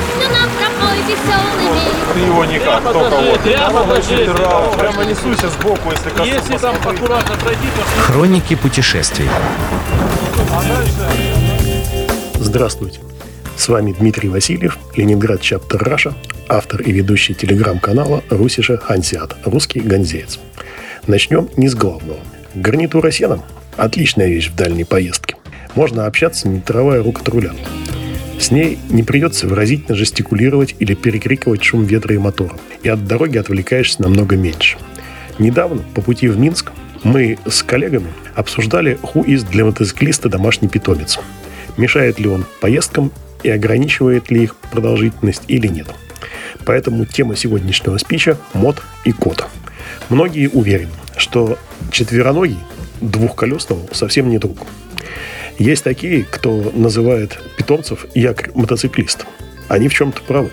песню нам пропой веселыми. Ты его никак, Прямо только вот. прямо ты прямо раунд. Прямо сбоку, если коснусь. Если там аккуратно пройти, то Хроники путешествий. Здравствуйте. С вами Дмитрий Васильев, Ленинград Чаптер Раша, автор и ведущий телеграм-канала Русиша Хансиат, русский ганзеец. Начнем не с главного. Гарнитура сена – отличная вещь в дальней поездке. Можно общаться, не отрывая рук от руля. С ней не придется выразительно жестикулировать или перекрикивать шум ветра и мотора. И от дороги отвлекаешься намного меньше. Недавно, по пути в Минск, мы с коллегами обсуждали хуиз для мотоциклиста домашний питомец. Мешает ли он поездкам и ограничивает ли их продолжительность или нет. Поэтому тема сегодняшнего спича – мод и кот. Многие уверены, что четвероногий двухколесного совсем не друг. Есть такие, кто называет питомцев якорь мотоциклиста. Они в чем-то правы.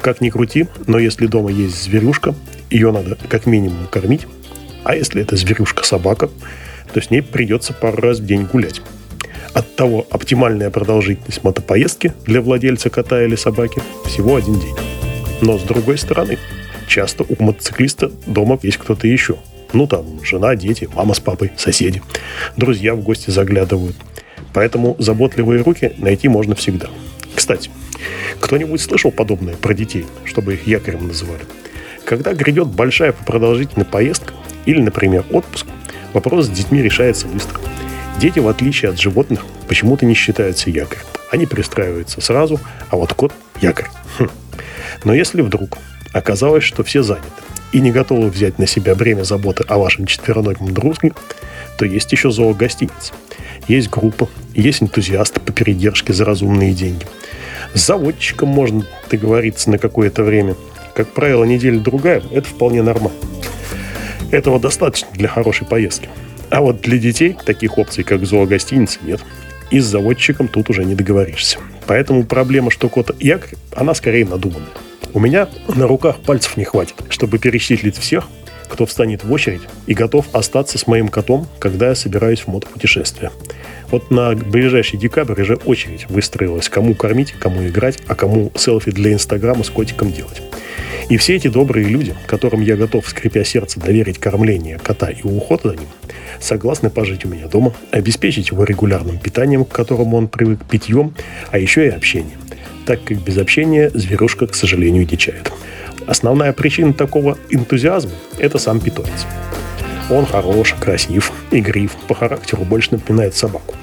Как ни крути, но если дома есть зверюшка, ее надо как минимум кормить. А если это зверюшка-собака, то с ней придется пару раз в день гулять. Оттого оптимальная продолжительность мотопоездки для владельца кота или собаки всего один день. Но с другой стороны, часто у мотоциклиста дома есть кто-то еще. Ну там, жена, дети, мама с папой, соседи. Друзья в гости заглядывают. Поэтому заботливые руки найти можно всегда. Кстати, кто-нибудь слышал подобное про детей, чтобы их якорем называли? Когда грядет большая по продолжительной поездка или, например, отпуск, вопрос с детьми решается быстро. Дети, в отличие от животных, почему-то не считаются якорем. Они пристраиваются сразу, а вот кот – якорь. Хм. Но если вдруг оказалось, что все заняты и не готовы взять на себя бремя заботы о вашем четвероногом дружке, то есть еще зоогостиница. Есть группа, есть энтузиасты по передержке за разумные деньги. С заводчиком можно договориться на какое-то время. Как правило, неделя-другая – это вполне нормально. Этого достаточно для хорошей поездки. А вот для детей таких опций, как зоогостиница, нет. И с заводчиком тут уже не договоришься. Поэтому проблема, что кот якорь, она скорее надуманная. У меня на руках пальцев не хватит, чтобы перечислить всех, кто встанет в очередь и готов остаться с моим котом, когда я собираюсь в мотопутешествие. Вот на ближайший декабрь уже очередь выстроилась, кому кормить, кому играть, а кому селфи для Инстаграма с котиком делать. И все эти добрые люди, которым я готов, скрипя сердце, доверить кормление кота и уход за ним, согласны пожить у меня дома, обеспечить его регулярным питанием, к которому он привык, питьем, а еще и общением, так как без общения зверушка, к сожалению, дичает. Основная причина такого энтузиазма – это сам питомец. Он хорош, красив, игрив, по характеру больше напоминает собаку.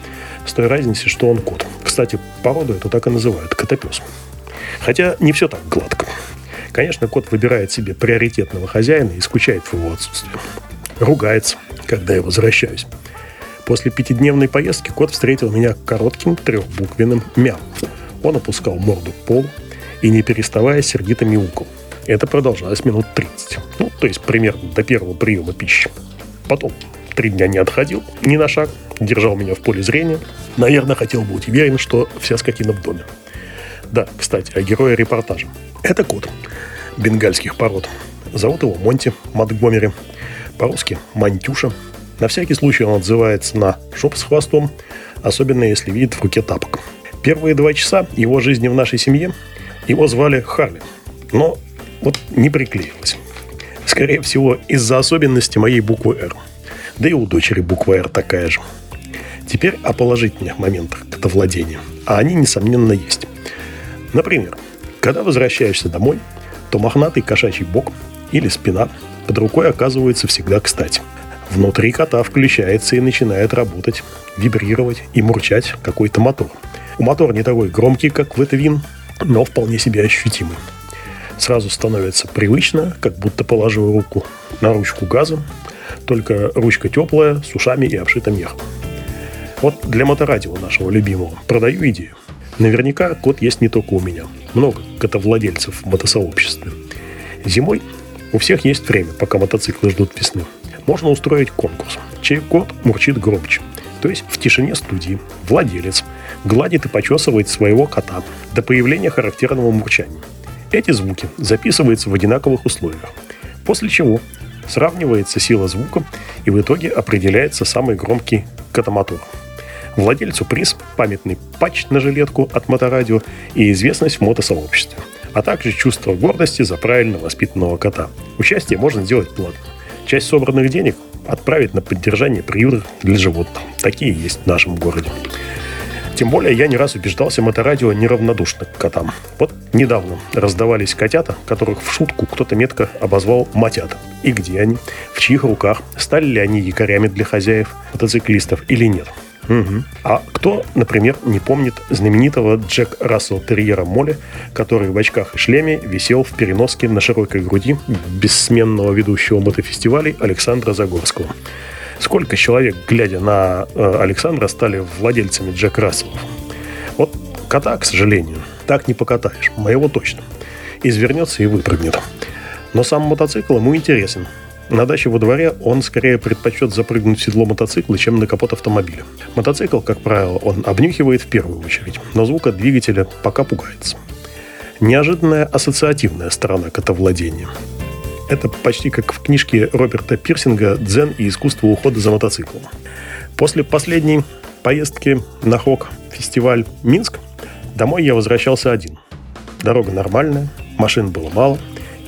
С той разницей, что он кот. Кстати, породу эту так и называют – котопес. Хотя не все так гладко. Конечно, кот выбирает себе приоритетного хозяина и скучает в его отсутствии. Ругается, когда я возвращаюсь. После пятидневной поездки кот встретил меня коротким трехбуквенным мяу. Он опускал морду к полу и, не переставая, сердито мяукал. Это продолжалось минут 30. Ну, то есть примерно до первого приема пищи. Потом три дня не отходил ни на шаг, держал меня в поле зрения. Наверное, хотел быть уверен, что вся скотина в доме. Да, кстати, о герое репортажа. Это кот бенгальских пород. Зовут его Монти Монтгомери. По-русски Мантюша. На всякий случай он отзывается на шоп с хвостом, особенно если видит в руке тапок. Первые два часа его жизни в нашей семье его звали Харли. Но вот не приклеилось. Скорее всего, из-за особенности моей буквы «Р». Да и у дочери буква «Р» такая же. Теперь о положительных моментах котовладения. А они, несомненно, есть. Например, когда возвращаешься домой, то мохнатый кошачий бок или спина под рукой оказывается всегда кстати. Внутри кота включается и начинает работать, вибрировать и мурчать какой-то мотор. Мотор не такой громкий, как в Вин, но вполне себе ощутимый. Сразу становится привычно, как будто положил руку на ручку газа, только ручка теплая, с ушами и обшита мехом. Вот для моторадио нашего любимого продаю идею. Наверняка кот есть не только у меня. Много котовладельцев в мотосообществе. Зимой у всех есть время, пока мотоциклы ждут весны. Можно устроить конкурс, чей кот мурчит громче. То есть в тишине студии владелец гладит и почесывает своего кота до появления характерного мурчания. Эти звуки записываются в одинаковых условиях. После чего сравнивается сила звука и в итоге определяется самый громкий котомотор. Владельцу приз, памятный патч на жилетку от моторадио и известность в мотосообществе, а также чувство гордости за правильно воспитанного кота. Участие можно сделать платно. Часть собранных денег отправить на поддержание приютов для животных. Такие есть в нашем городе. Тем более я не раз убеждался, моторадио неравнодушно к котам. Вот недавно раздавались котята, которых в шутку кто-то метко обозвал «матята». И где они? В чьих руках? Стали ли они якорями для хозяев, мотоциклистов или нет? Угу. А кто, например, не помнит знаменитого Джек Рассел терьера Молли, который в очках и шлеме висел в переноске на широкой груди бессменного ведущего мотофестивалей Александра Загорского? Сколько человек, глядя на э, Александра, стали владельцами Джек Расселов? Вот кота, к сожалению, так не покатаешь. Моего точно. Извернется и выпрыгнет. Но сам мотоцикл ему интересен. На даче во дворе он скорее предпочет запрыгнуть в седло мотоцикла, чем на капот автомобиля. Мотоцикл, как правило, он обнюхивает в первую очередь, но звук от двигателя пока пугается. Неожиданная ассоциативная сторона котовладения. Это почти как в книжке Роберта Пирсинга «Дзен и искусство ухода за мотоциклом». После последней поездки на ХОК фестиваль Минск домой я возвращался один. Дорога нормальная, машин было мало –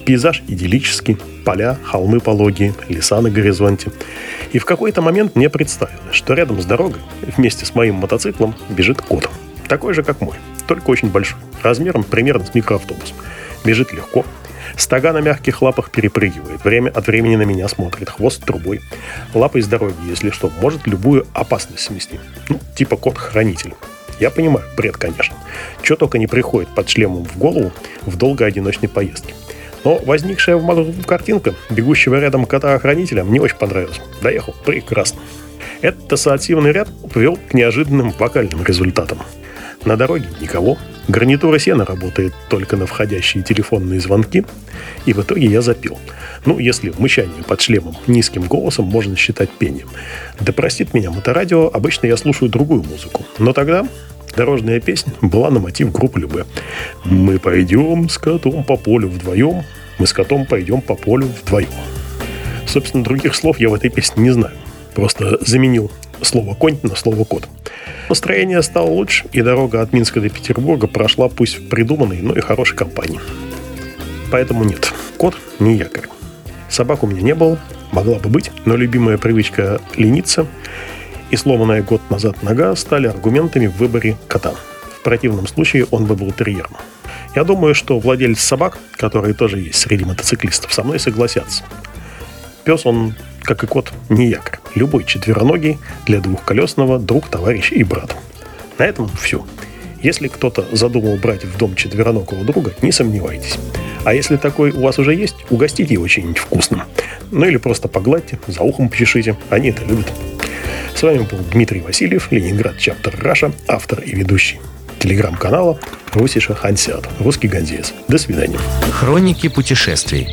Пейзаж идиллический, поля, холмы пологие, леса на горизонте. И в какой-то момент мне представилось, что рядом с дорогой, вместе с моим мотоциклом, бежит кот. Такой же, как мой, только очень большой, размером примерно с микроавтобус. Бежит легко, Стага на мягких лапах перепрыгивает, время от времени на меня смотрит, хвост трубой. Лапой с дороги, если что, может любую опасность смести. Ну, типа кот-хранитель. Я понимаю, бред, конечно. Что только не приходит под шлемом в голову в долгой одиночной поездке. Но возникшая в мозгу картинка бегущего рядом кота-охранителя мне очень понравилась. Доехал прекрасно. Этот ассоциативный ряд привел к неожиданным вокальным результатам. На дороге никого. Гарнитура сена работает только на входящие телефонные звонки. И в итоге я запил. Ну, если мычание под шлемом низким голосом можно считать пением. Да простит меня моторадио, обычно я слушаю другую музыку. Но тогда Дорожная песня была на мотив группы Любе. Мы пойдем с котом по полю вдвоем, мы с котом пойдем по полю вдвоем. Собственно, других слов я в этой песне не знаю. Просто заменил слово «конь» на слово «кот». Настроение стало лучше, и дорога от Минска до Петербурга прошла пусть в придуманной, но и хорошей компании. Поэтому нет, кот не якорь. Собак у меня не было, могла бы быть, но любимая привычка лениться и сломанная год назад нога стали аргументами в выборе кота. В противном случае он бы был терьером. Я думаю, что владельцы собак, которые тоже есть среди мотоциклистов, со мной согласятся. Пес, он, как и кот, не якорь. Любой четвероногий для двухколесного друг, товарищ и брат. На этом все. Если кто-то задумал брать в дом четвероногого друга, не сомневайтесь. А если такой у вас уже есть, угостите его чем-нибудь вкусным. Ну или просто погладьте, за ухом почешите. Они это любят. С вами был Дмитрий Васильев, Ленинград Чаптер Раша, автор и ведущий телеграм-канала Русиша Хансиат, русский гонзец. До свидания. Хроники путешествий.